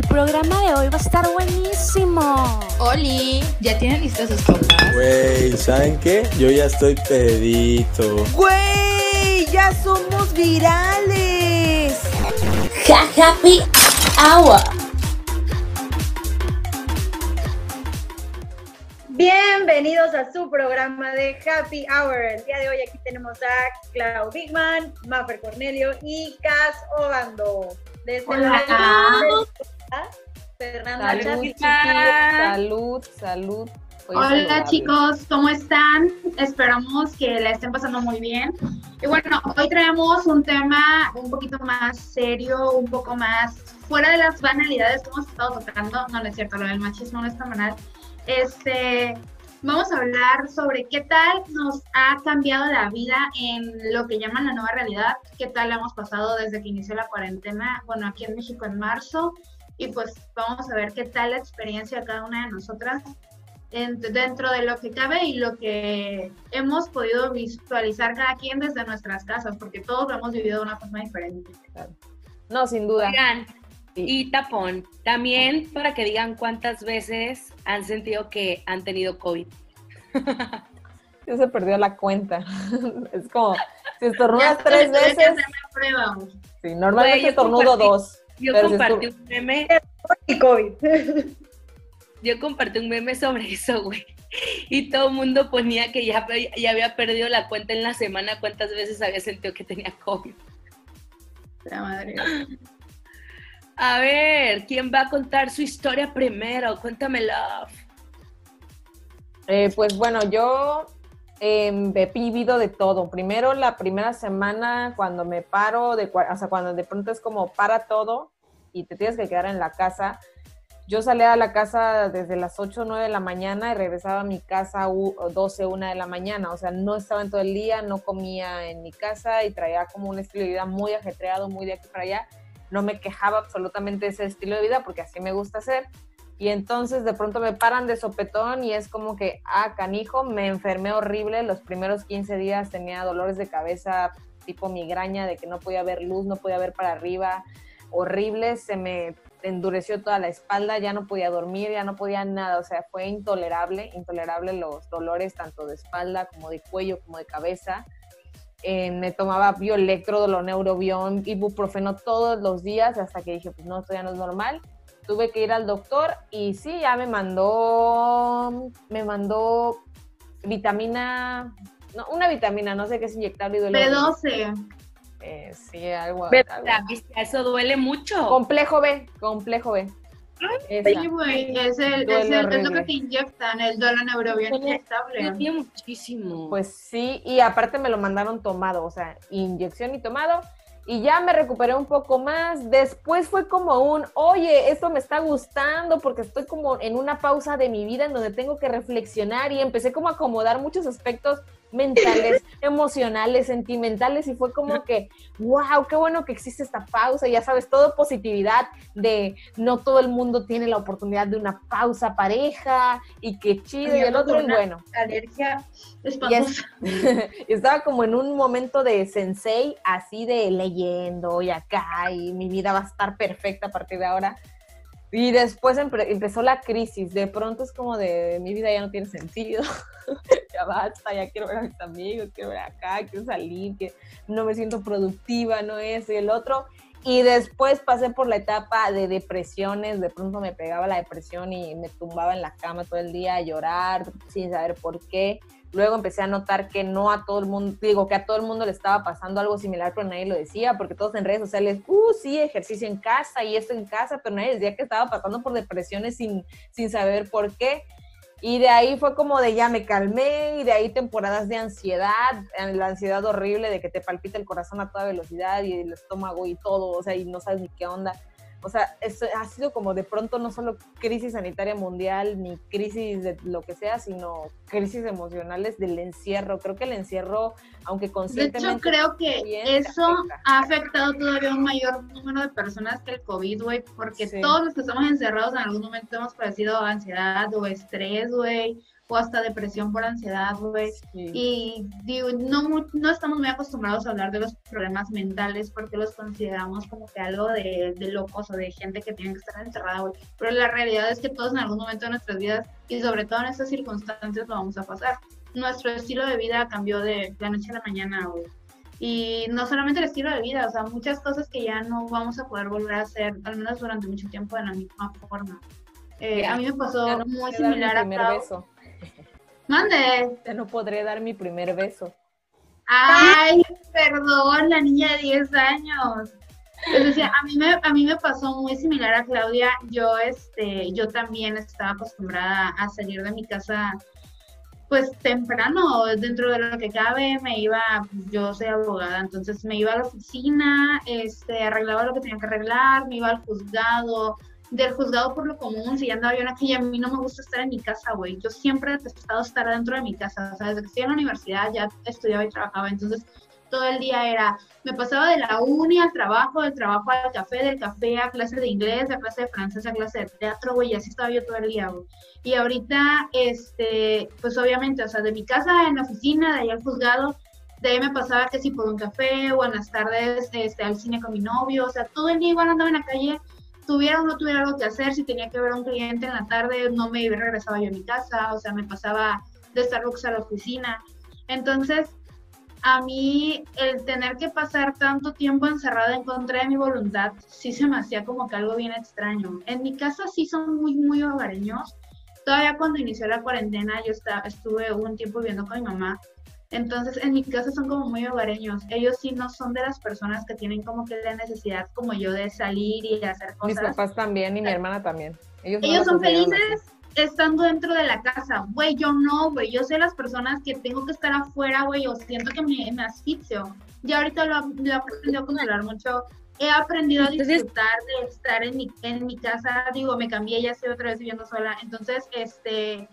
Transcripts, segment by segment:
El programa de hoy va a estar buenísimo. Oli, ¿ya tienen listas sus copas? Güey, ¿saben qué? Yo ya estoy pedito. Güey, ya somos virales. Ja Happy Hour. Bienvenidos a su programa de Happy Hour. El día de hoy aquí tenemos a Clau Bigman, Maffer Cornelio y Cas Obando. Desde Hola. la Fernanda Salud, chiquillos, salud, salud. Soy Hola saludable. chicos, ¿cómo están? Esperamos que la estén pasando muy bien. Y bueno, hoy traemos un tema un poquito más serio, un poco más fuera de las banalidades que hemos estado tocando. No, no es cierto, lo del machismo no está banal. Este, vamos a hablar sobre qué tal nos ha cambiado la vida en lo que llaman la nueva realidad, qué tal hemos pasado desde que inició la cuarentena, bueno, aquí en México en marzo, y pues vamos a ver qué tal la experiencia de cada una de nosotras en- dentro de lo que cabe y lo que hemos podido visualizar cada quien desde nuestras casas, porque todos lo hemos vivido de una forma diferente. No, sin duda. Oigan, Sí. y tapón, también para que digan cuántas veces han sentido que han tenido COVID. Ya se perdió la cuenta. es como, si estornudas tres veces, prueba. sí, normalmente yo estornudo dos. Yo Pero compartí un meme, Y COVID. yo compartí un meme sobre eso, güey. Y todo el mundo ponía que ya, ya había perdido la cuenta en la semana, cuántas veces había sentido que tenía COVID. La madre. A ver, ¿quién va a contar su historia primero? Cuéntamela. Eh, pues bueno, yo eh, he vivido de todo. Primero, la primera semana, cuando me paro, de, o sea, cuando de pronto es como para todo y te tienes que quedar en la casa. Yo salía a la casa desde las 8 o 9 de la mañana y regresaba a mi casa u- 12, 1 de la mañana. O sea, no estaba en todo el día, no comía en mi casa y traía como un estilo de vida muy ajetreado, muy de aquí para allá. No me quejaba absolutamente de ese estilo de vida porque así me gusta hacer. Y entonces de pronto me paran de sopetón y es como que, ah, canijo, me enfermé horrible. Los primeros 15 días tenía dolores de cabeza tipo migraña, de que no podía ver luz, no podía ver para arriba, horrible. Se me endureció toda la espalda, ya no podía dormir, ya no podía nada. O sea, fue intolerable, intolerable los dolores tanto de espalda como de cuello, como de cabeza. Eh, me tomaba bioelectrodo, neurobión, ibuprofeno todos los días hasta que dije, pues no, esto ya no es normal tuve que ir al doctor y sí, ya me mandó, me mandó vitamina, no, una vitamina, no sé qué es inyectable y duele. B12. Eh, sí, algo, algo. Eso duele mucho. Complejo B, complejo B. Esa. Sí, güey, es, el, es, el, es lo que te inyectan, el duelo neurobión. Duele muchísimo. Pues sí, y aparte me lo mandaron tomado, o sea, inyección y tomado. Y ya me recuperé un poco más. Después fue como un, oye, esto me está gustando porque estoy como en una pausa de mi vida en donde tengo que reflexionar y empecé como a acomodar muchos aspectos mentales, emocionales, sentimentales y fue como que, wow, qué bueno que existe esta pausa, ya sabes, todo positividad de no todo el mundo tiene la oportunidad de una pausa pareja y qué chido y el otro y bueno. Alergia espantosa. es- estaba como en un momento de sensei, así de leyendo y acá, y mi vida va a estar perfecta a partir de ahora. Y después empe- empezó la crisis. De pronto es como de mi vida ya no tiene sentido. ya basta, ya quiero ver a mis amigos, quiero ver acá, quiero salir, que no me siento productiva, no es el otro. Y después pasé por la etapa de depresiones, de pronto me pegaba la depresión y me tumbaba en la cama todo el día a llorar sin saber por qué. Luego empecé a notar que no a todo el mundo, digo que a todo el mundo le estaba pasando algo similar, pero nadie lo decía, porque todos en redes sociales, uh, sí, ejercicio en casa y esto en casa, pero nadie decía que estaba pasando por depresiones sin, sin saber por qué. Y de ahí fue como de ya me calmé y de ahí temporadas de ansiedad, la ansiedad horrible de que te palpita el corazón a toda velocidad y el estómago y todo, o sea, y no sabes ni qué onda. O sea, eso ha sido como de pronto no solo crisis sanitaria mundial ni crisis de lo que sea, sino crisis emocionales del encierro. Creo que el encierro, aunque De conscientemente... hecho, creo que eso afecta. ha afectado todavía un mayor número de personas que el COVID, güey, porque Sí. todos los que estamos encerrados en algún momento hemos padecido ansiedad o estrés, güey, o hasta depresión por ansiedad, güey. Sí. Y digo, no, no estamos muy acostumbrados a hablar de los problemas mentales porque los consideramos como que algo de, de locos o de gente que tiene que estar encerrada, güey. Pero la realidad es que todos en algún momento de nuestras vidas y sobre todo en estas circunstancias lo vamos a pasar. Nuestro estilo de vida cambió de la noche a la mañana, güey. Y no solamente el estilo de vida, o sea, muchas cosas que ya no vamos a poder volver a hacer, al menos durante mucho tiempo, de la misma forma. Eh, Ya, a mí me pasó no muy similar mi a Clau. beso. Mande. Ya no podré dar mi primer beso. Ay, perdón, la niña de 10 años. Les decía, a mí me, a mí me pasó muy similar a Claudia. Yo, este, yo también estaba acostumbrada a salir de mi casa, pues temprano, dentro de lo que cabe, me iba, yo soy abogada, entonces me iba a la oficina, este, arreglaba lo que tenía que arreglar, me iba al juzgado, del juzgado por lo común, si andaba yo en aquella, a mí no me gusta estar en mi casa, güey. Yo siempre he detestado estar dentro de mi casa, o sea, desde que estoy en la universidad ya estudiaba y trabajaba, entonces todo el día era, me pasaba de la uni al trabajo, del trabajo al café, del café a clase de inglés, a clase de francés, a clase de teatro, güey, y así estaba yo todo el día, güey. Y ahorita, este, pues obviamente, o sea, de mi casa en la oficina, de ahí al juzgado, de ahí me pasaba que si por un café o en las tardes este, al cine con mi novio, o sea, todo el día igual andaba en la calle, tuviera o no tuviera algo que hacer, si tenía que ver a un cliente en la tarde, no me regresaba yo a mi casa, o sea, me pasaba de Starbucks a la oficina. Entonces, a mí el tener que pasar tanto tiempo encerrada en contra de mi voluntad, sí se me hacía como que algo bien extraño. En mi casa sí son muy, muy hogareños. Todavía cuando inició la cuarentena, yo estaba, estuve un tiempo viviendo con mi mamá. Entonces, en mi casa son como muy hogareños. Ellos sí no son de las personas que tienen como que la necesidad como yo de salir y hacer Mis cosas. papás también y mi hermana también. Ellos, no Ellos lo son felices estando dentro de la casa. Güey, yo no, güey. Yo soy las personas que tengo que estar afuera, güey, o siento que me, me asfixio. Ya ahorita lo, lo he aprendido a controlar mucho. He aprendido a disfrutar de estar en mi, en mi casa. Digo, me cambié, ya estoy otra vez viviendo sola. Entonces, este,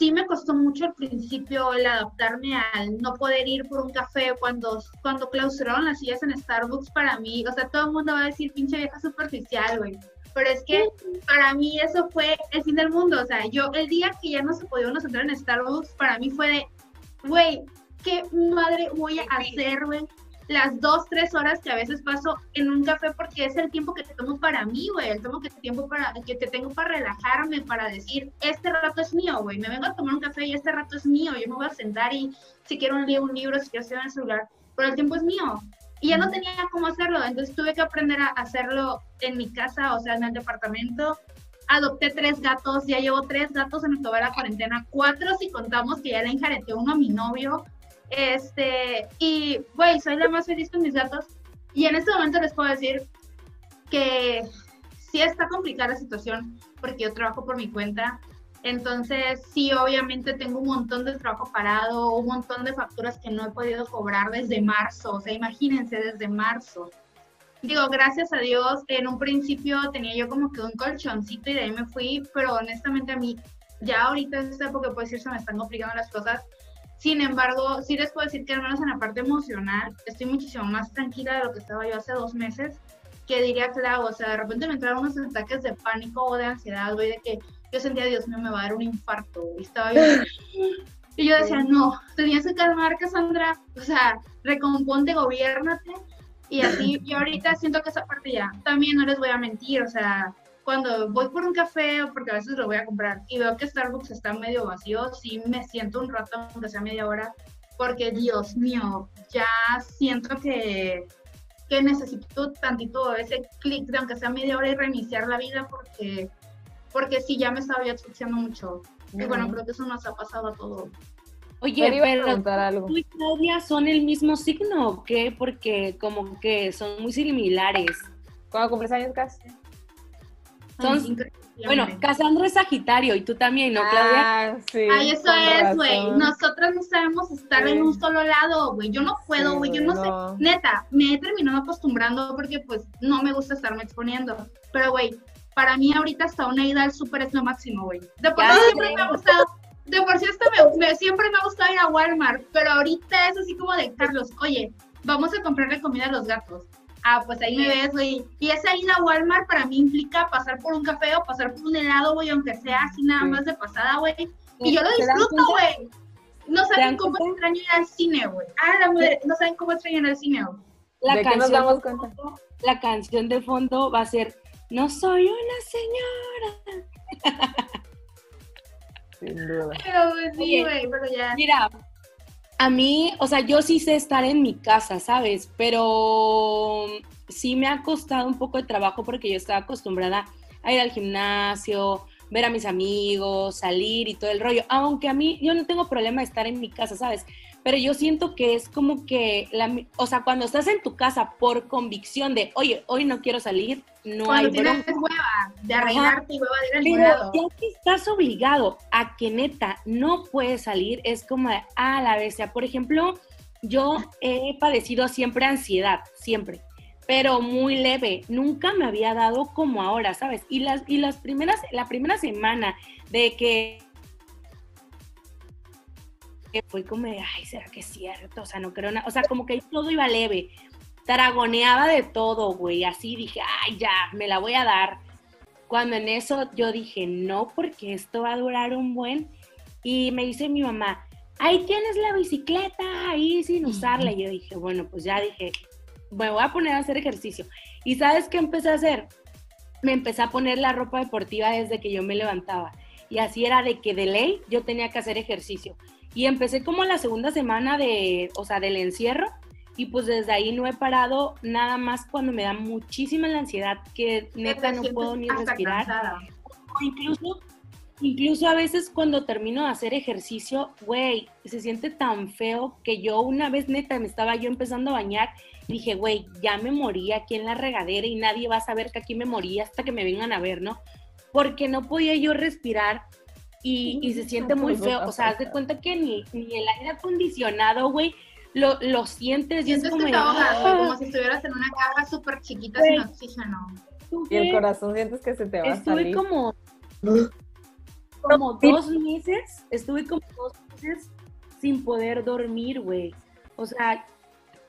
sí me costó mucho al principio el adaptarme al no poder ir por un café cuando, cuando clausuraron las sillas en Starbucks para mí. O sea, todo el mundo va a decir pinche vieja superficial, güey. Pero es que para mí eso fue el fin del mundo. O sea, yo el día que ya no se podía uno sentar en Starbucks, para mí fue de, güey, ¿qué madre voy a hacer, güey? Las dos, tres horas que a veces paso en un café porque es el tiempo que te tomo para mí, güey. El tiempo que, tiempo para, que te tengo para relajarme, para decir, este rato es mío, güey. Me vengo a tomar un café y este rato es mío. Yo me voy a sentar y si quiero leer un libro, si quiero estar en el celular, pero el tiempo es mío. Y ya no tenía cómo hacerlo, entonces tuve que aprender a hacerlo en mi casa, o sea, en el departamento. Adopté tres gatos, ya llevo tres gatos en toda la cuarentena, cuatro si contamos que ya le enjareté uno a mi novio. Este, y, güey, soy la más feliz con mis gatos. Y en este momento les puedo decir que sí está complicada la situación porque yo trabajo por mi cuenta. Entonces, sí, obviamente tengo un montón de trabajo parado, un montón de facturas que no he podido cobrar desde marzo. O sea, imagínense, desde marzo. Digo, gracias a Dios, en un principio tenía yo como que un colchoncito y de ahí me fui, pero honestamente a mí, ya ahorita en esta época puedo decir se me están complicando las cosas. Sin embargo, sí les puedo decir que al menos en la parte emocional estoy muchísimo más tranquila de lo que estaba yo hace dos meses, que diría Clau, o sea, de repente me entraron unos ataques de pánico o de ansiedad, güey, de que yo sentía, Dios mío, me va a dar un infarto, y estaba yo... Y yo decía, no, tenías que calmar, Cassandra, o sea, recomponte, gobiernate, y así, y ahorita siento que esa parte ya, también no les voy a mentir, o sea, cuando voy por un café, o porque a veces lo voy a comprar, y veo que Starbucks está medio vacío, sí me siento un rato, aunque sea media hora, porque Dios mío, ya siento que, que necesito tantito ese clic de aunque sea media hora y reiniciar la vida, porque, porque sí, ya me estaba yo asfixiando mucho. Y bueno, creo que eso nos ha pasado a todos. Oye, Pero iba a pero preguntar algo. tú y Claudia son el mismo signo o qué? Porque como que son muy similares. ¿Cuándo cumples años, Cas? Son- Increíble. Bueno, Cassandra es Sagitario y tú también, ¿no, Claudia? Ah, sí. Ay, eso es, güey. razón. Nosotras no sabemos estar Sí. en un solo lado, güey. Yo no puedo, Sí, güey. Yo no, no. sé. Neta, me he terminado acostumbrando porque, pues, no me gusta estarme exponiendo. Pero, güey, para mí ahorita hasta una ida al súper es lo máximo, güey. De por sí siempre me ha gustado. De por sí hasta me, me- siempre me ha gustado ir a Walmart. Pero ahorita es así como de, Carlos, oye, vamos a comprarle comida a los gatos. Ah, pues ahí me ves, güey. Y esa ida a Walmart para mí implica pasar por un café o pasar por un helado, güey, aunque sea así nada Sí. más de pasada, güey. Y yo lo ¿Se dan disfruto, güey. No saben cómo cuenta? extraño ir al cine, güey. Ah, la madre, no saben cómo extraño ir al cine, güey. La ¿De qué nos canción damos cuenta? la canción de fondo va a ser No soy una señora. Sin duda. Pero pues, sí, Oye. güey, pero ya. Mira, a mí, o sea, yo sí sé estar en mi casa, ¿sabes? Pero sí me ha costado un poco de trabajo porque yo estaba acostumbrada a ir al gimnasio, ver a mis amigos, salir y todo el rollo. Aunque a mí, yo no tengo problema de estar en mi casa, ¿sabes? Pero yo siento que es como que, la, o sea, cuando estás en tu casa por convicción de, oye, hoy no quiero salir, no Cuando hay tienes hueva de arreglarte y hueva de ir al Pero ya que estás obligado a que neta no puedes salir, es como de, a la bestia. Por ejemplo, yo he padecido siempre ansiedad, siempre, pero muy leve. Nunca me había dado como ahora, ¿sabes? Y las, y las primeras, la primera semana de que que fue como de, ay, ¿será que es cierto? O sea, no creo nada. O sea, como que todo iba leve. Taragoneaba de todo, güey. Así dije, ay, ya, me la voy a dar. Cuando en eso yo dije, no, porque esto va a durar un buen. Y me dice mi mamá, ahí tienes la bicicleta, ahí sin usarla. Y yo dije, bueno, pues ya dije, me voy a poner a hacer ejercicio. ¿Y sabes qué empecé a hacer? Me empecé a poner la ropa deportiva desde que yo me levantaba. Y así era de que de ley yo tenía que hacer ejercicio. Y empecé como la segunda semana de, o sea, del encierro. Y pues desde ahí no he parado nada más cuando me da muchísima la ansiedad que neta no puedo ni respirar. cansada. O incluso, incluso a veces cuando termino de hacer ejercicio, güey, se siente tan feo que yo una vez neta me estaba yo empezando a bañar dije, güey, ya me morí aquí en la regadera y nadie va a saber que aquí me morí hasta que me vengan a ver, ¿no? Porque no podía yo respirar y, y se siente muy feo. O sea, haz de cuenta que ni, ni el aire acondicionado, güey, lo, lo sientes es Sientes como... que te ahogas, "Ah". como si estuvieras en una caja súper chiquita Güey. sin oxígeno. Y el Estuve- corazón sientes que se te va a estuve salir. como como dos meses, estuve como dos meses sin poder dormir, güey. O sea,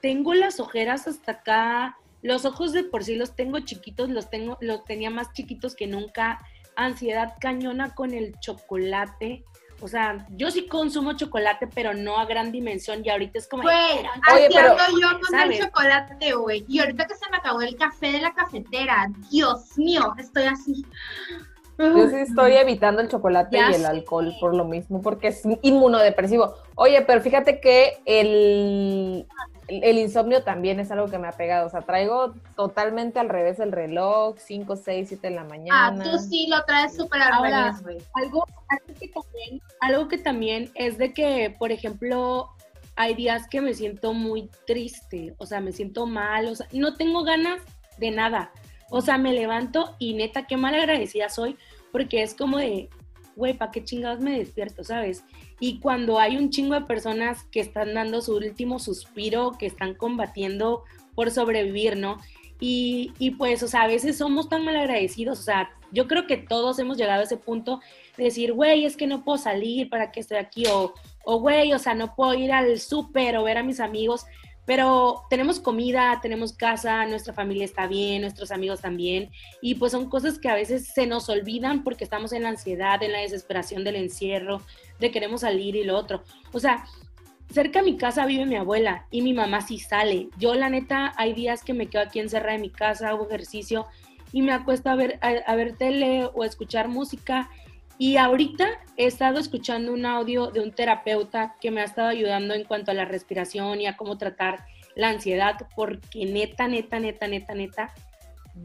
tengo las ojeras hasta acá, los ojos de por sí los tengo chiquitos, los tengo, los tenía más chiquitos que nunca. Ansiedad cañona con el chocolate. O sea, yo sí consumo chocolate, pero no a gran dimensión. Y ahorita es como. Güey, así pero- yo con ¿sabes? el chocolate, güey. Y ahorita que se me acabó el café de la cafetera, Dios mío, estoy así. Yo sí estoy evitando el chocolate Ya y el sé. alcohol por lo mismo, porque es inmunodepresivo. Oye, pero fíjate que el, el, insomnio también es algo que me ha pegado. O sea, traigo totalmente al revés el reloj, 5, 6, 7 de la Ah, mañana. tú sí lo traes súper al Ahora, revés, güey. Algo, algo que también, algo que también es de que, por ejemplo, hay días que me siento muy triste, o sea, me siento mal, o sea, no tengo ganas de nada. O sea, me levanto y neta, qué mal agradecida soy, porque es como de, güey, ¿para qué chingados me despierto, sabes? Y cuando hay un chingo de personas que están dando su último suspiro, que están combatiendo por sobrevivir, ¿no? Y, y pues, o sea, a veces somos tan mal agradecidos, o sea, yo creo que todos hemos llegado a ese punto de decir, güey, es que no puedo salir, ¿para qué estoy aquí? O, o güey, o sea, no puedo ir al súper o ver a mis amigos, pero tenemos comida, tenemos casa, nuestra familia está bien, nuestros amigos también, y pues son cosas que a veces se nos olvidan porque estamos en la ansiedad, en la desesperación del encierro, de queremos salir y lo otro. O sea, cerca de mi casa vive mi abuela y mi mamá sí sale. Yo la neta hay días que me quedo aquí encerrada en mi casa, hago ejercicio y me acuesto a ver, a, ver tele o escuchar música. Y ahorita he estado escuchando un audio de un terapeuta que me ha estado ayudando en cuanto a la respiración y a cómo tratar la ansiedad, porque neta, neta, neta, neta, neta,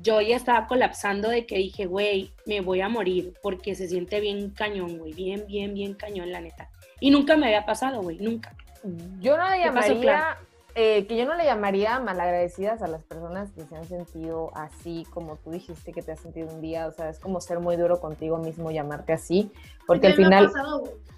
yo ya estaba colapsando de que dije, güey, me voy a morir, porque se siente bien cañón, güey, bien, bien, bien cañón, la neta. Y nunca me había pasado, güey, nunca. Yo no ¿Qué pasó, llamaría, Clara? Eh, que yo no le llamaría malagradecidas a las personas que se han sentido así, como tú dijiste que te has sentido un día, o sea, es como ser muy duro contigo mismo llamarte así, porque al ¿Qué me ha final,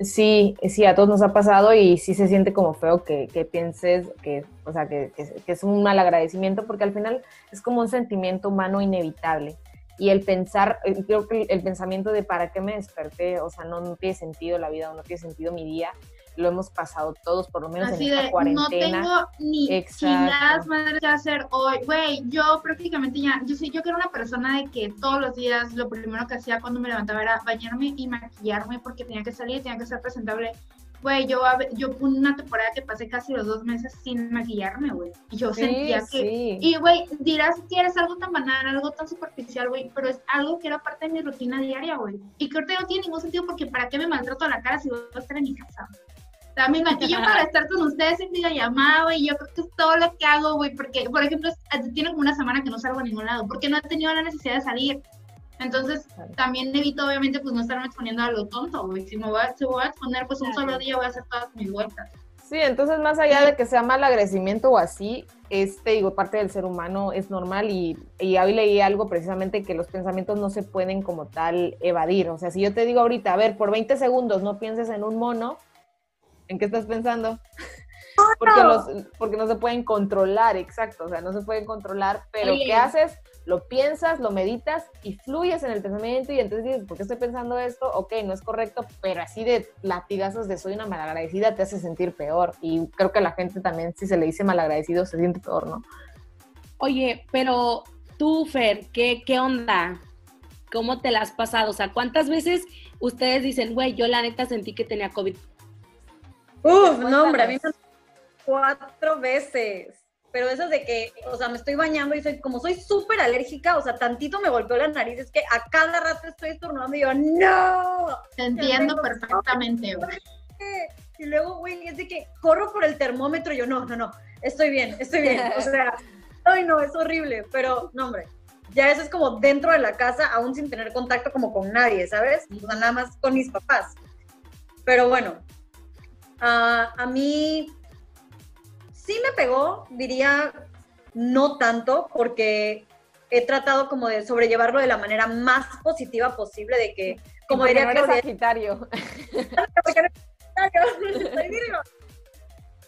sí, sí, a todos nos ha pasado y sí se siente como feo que, que pienses que, o sea, que, que- que es un mal agradecimiento, porque al final es como un sentimiento humano inevitable. Y el pensar, eh, creo que el, el pensamiento de para qué me desperté, o sea, no, no tiene sentido la vida o no tiene sentido mi día, lo hemos pasado todos, por lo menos Así en esta de, no cuarentena. tengo ni chingadas madres que hacer hoy. Güey, yo prácticamente ya, yo sí, yo que era una persona de que todos los días lo primero que hacía cuando me levantaba era bañarme y maquillarme porque tenía que salir, tenía que ser presentable. Güey, yo, yo una temporada que pasé casi los dos meses sin maquillarme, güey. Y yo Sí, sentía que... sí. Y, güey, dirás que eres algo tan banal, algo tan superficial, güey, pero es algo que era parte de mi rutina diaria, güey. Y que ahorita no tiene ningún sentido porque ¿para qué me maltrato la cara si voy a estar en mi casa? Sea, me maquillo para estar con ustedes en videollamada, güey, y yo creo que es todo lo que hago, güey, porque, por ejemplo, tiene como una semana que no salgo a ningún lado, porque no he tenido la necesidad de salir. Entonces, también evito, obviamente, pues no estarme exponiendo a lo tonto, güey. Si me voy a, si voy a exponer, pues un solo día voy a hacer todas mis vueltas. Sí, entonces más allá de que sea mal agradecimiento o así, este, digo, parte del ser humano es normal y, y hoy leí algo precisamente que los pensamientos no se pueden como tal evadir. O sea, si yo te digo ahorita, a ver, por 20 segundos no pienses en un mono, ¿en qué estás pensando? Porque, los, porque no se pueden controlar, exacto, o sea, no se pueden controlar, pero Oye. ¿qué haces? Lo piensas, lo meditas y fluyes en el pensamiento y entonces dices, ¿por qué estoy pensando esto? Ok, no es correcto, pero así de latigazos de soy una malagradecida te hace sentir peor y creo que a la gente también si se le dice malagradecido se siente peor, ¿no? Oye, pero tú, Fer, ¿qué, qué onda? ¿Cómo te la has pasado? O sea, ¿cuántas veces ustedes dicen, güey, yo la neta sentí que tenía COVID? Uf, no, hombre, a mí me cuatro veces. Pero esas de que, o sea, me estoy bañando y soy, como soy súper alérgica, o sea, tantito me golpeó la nariz, es que a cada rato estoy estornudando y yo, ¡no! Te entiendo tengo- perfectamente, güey. Y luego, güey, es de que corro por el termómetro y yo, no, no, no, estoy bien, estoy bien. O sea, ay, no, es horrible, pero, no, hombre, ya eso es como dentro de la casa, aún sin tener contacto como con nadie, ¿sabes? O sea, nada más con mis papás. Pero bueno, ah, a mí sí me pegó, diría, no tanto, porque he tratado como de sobrellevarlo de la manera más positiva posible, de que, como diría no eres Claudia, Sagitario.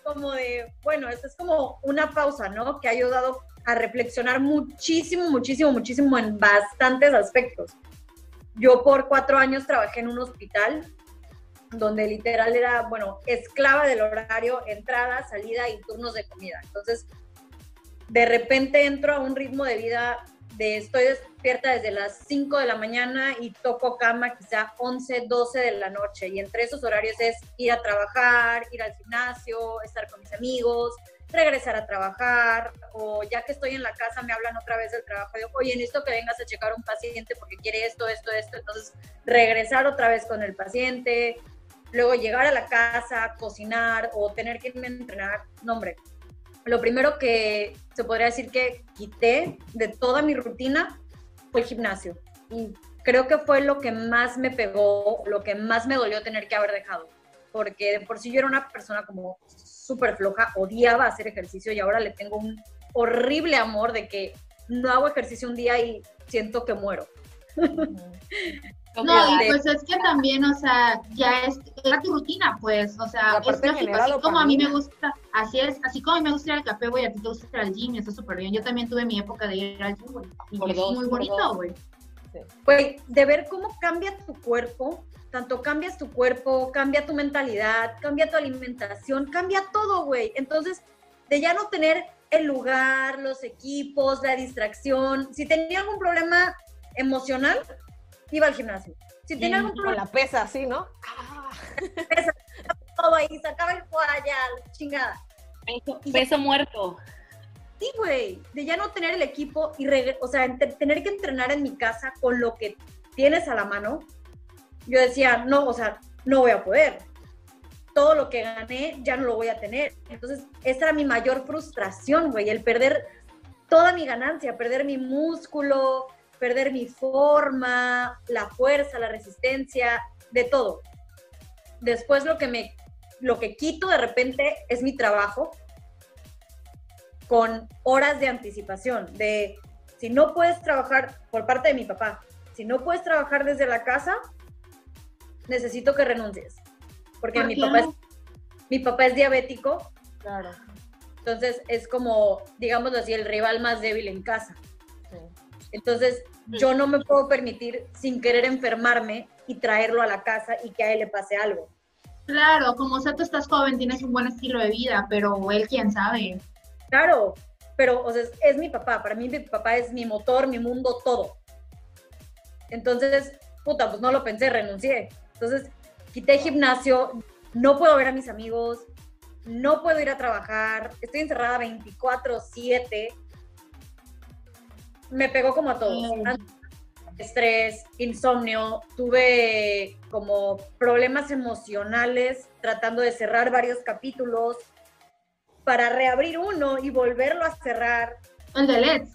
Como de, bueno, esto es como una pausa, ¿no? Que ha ayudado a reflexionar muchísimo, muchísimo, muchísimo en bastantes aspectos. Yo por cuatro años trabajé en un hospital donde literal era, bueno, esclava del horario, entrada, salida y turnos de comida. Entonces, de repente entro a un ritmo de vida de estoy despierta desde las 5 de la mañana y toco cama quizá 11, 12 de la noche. Y entre esos horarios es ir a trabajar, ir al gimnasio, estar con mis amigos, regresar a trabajar, o ya que estoy en la casa me hablan otra vez del trabajo, digo, oye, necesito que vengas a checar un paciente porque quiere esto, esto, esto. Entonces, regresar otra vez con el paciente, luego llegar a la casa, cocinar o tener que irme a entrenar. No, hombre, lo primero que se podría decir que quité de toda mi rutina fue el gimnasio. Y creo que fue lo que más me pegó, lo que más me dolió tener que haber dejado. Porque de por sí yo era una persona como súper floja, odiaba hacer ejercicio y ahora le tengo un horrible amor de que no hago ejercicio un día y siento que muero. No, y pues es que también, o sea, ya es, era tu rutina, pues, o sea, es lógico, así como a mí me gusta, así es, así como a mí me gusta ir al café, güey, a ti te gusta ir al gym, y está súper bien. Yo también tuve mi época de ir al gym, güey, y Por es dos, muy bonito, güey. Güey, de ver cómo cambia tu cuerpo, tanto cambias tu cuerpo, cambia tu mentalidad, cambia tu alimentación, cambia todo, güey. Entonces, de ya no tener el lugar, los equipos, la distracción, si tenía algún problema emocional, iba al gimnasio. Si tenía algún Con problema la pesa, así, ¿no? Ah. todo ahí, sacaba el ya, la chingada. Peso, peso muerto. Sí, güey, de ya no tener el equipo y, o sea, ent- tener que entrenar en mi casa con lo que tienes a la mano, yo decía, no, o sea, no voy a poder. Todo lo que gané ya no lo voy a tener. Entonces, esa era mi mayor frustración, güey, el perder toda mi ganancia, perder mi músculo, perder mi forma, la fuerza, la resistencia, de todo. Después lo que me, lo que quito de repente es mi trabajo, con horas de anticipación, de si no puedes trabajar por parte de mi papá, si no puedes trabajar desde la casa, necesito que renuncies. Porque ¿Por mi papá, es, mi papá es diabético, Claro. entonces es como, digámoslo así, el rival más débil en casa. Entonces yo no me puedo permitir sin querer enfermarme y traerlo a la casa y que a él le pase algo. Claro, como sea, tú estás joven, tienes un buen estilo de vida, pero él quién sabe. Claro, pero o sea, es, es mi papá, para mí mi papá es mi motor, mi mundo, todo. Entonces, puta, pues no lo pensé, renuncié. Entonces, quité gimnasio, no puedo ver a mis amigos, no puedo ir a trabajar, estoy encerrada 24/7. Me pegó como a todos. Estrés, insomnio, tuve como problemas emocionales tratando de cerrar varios capítulos para reabrir uno y volverlo a cerrar. Let's.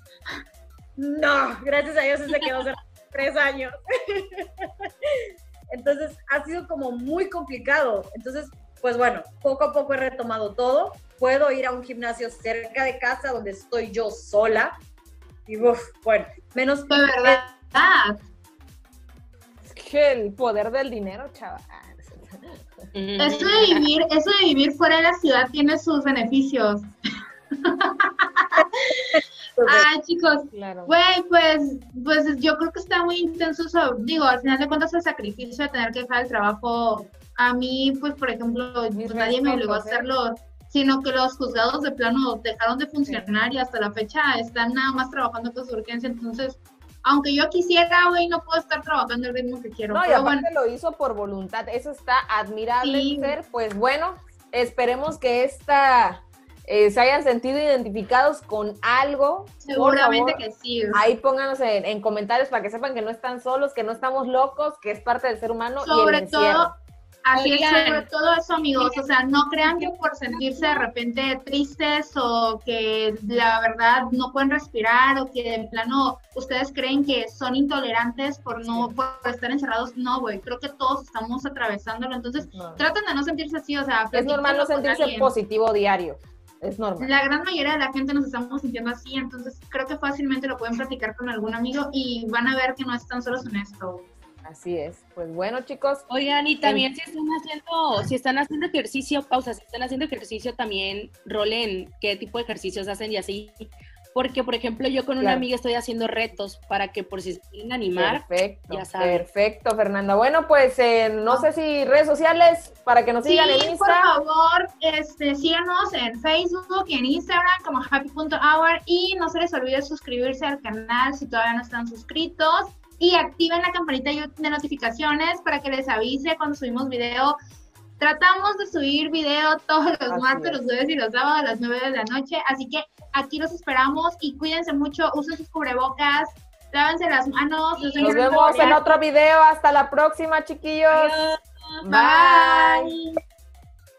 No, gracias a Dios se quedó cerrado tres años. Entonces ha sido como muy complicado. Entonces, pues bueno, poco a poco he retomado todo. Puedo ir a un gimnasio cerca de casa donde estoy yo sola. Y uf, bueno, menos De verdad. Es que el poder del dinero, chaval. Eso de vivir, eso de vivir fuera de la ciudad tiene sus beneficios. Ay, chicos, Claro. güey, pues, pues yo creo que está muy intenso eso. Digo, al final de cuentas el sacrificio de tener que dejar el trabajo, a mí, pues, por ejemplo, pues, nadie me obligó a ¿eh? hacerlo, sino que los juzgados de plano dejaron de funcionar y hasta la fecha están nada más trabajando con su urgencia. Entonces, aunque yo quisiera, güey, no puedo estar trabajando el ritmo que quiero. No, y aparte bueno, lo hizo por voluntad. Eso está admirable, Sí. ser. Pues bueno, esperemos que esta eh, se hayan sentido identificados con algo. Seguramente favor, que sí. Ahí pónganos en, en comentarios para que sepan que no están solos, que no estamos locos, que es parte del ser humano y sobre el encierro. todo, así es, sobre todo eso, amigos. O sea, no crean que por sentirse de repente tristes o que la verdad no pueden respirar o que de plano ustedes creen que son intolerantes por no por estar encerrados. No, güey, creo que todos estamos atravesándolo. Entonces, No. traten de no sentirse así, o sea, Es normal no sentirse alguien. positivo diario. Es normal. La gran mayoría de la gente nos estamos sintiendo así, entonces creo que fácilmente lo pueden platicar con algún amigo y van a ver que no están solos en esto. Así es. Pues bueno, chicos, Oigan, y también si están haciendo, si están haciendo ejercicio, pausa, si están haciendo ejercicio también rolen qué tipo de ejercicios hacen y así. Porque, por ejemplo, yo con una Claro. amiga estoy haciendo retos para que por si se quieren animar, perfecto. ya saben. Perfecto, Fernanda. Bueno, pues eh, no sé si redes sociales para que nos Sí, sigan en por Insta. favor, este, síganos en Facebook y en Instagram como happy.hour y no se les olvide suscribirse al canal si todavía no están suscritos y activen la campanita de notificaciones para que les avise cuando subimos video. Tratamos de subir video todos los Así martes, es. los jueves y los sábados a las 9 de la noche, así que aquí los esperamos y cuídense mucho, usen sus cubrebocas, lávense las manos. Nos vemos en otro video. Hasta la próxima, chiquillos. Adiós. Bye. Bye.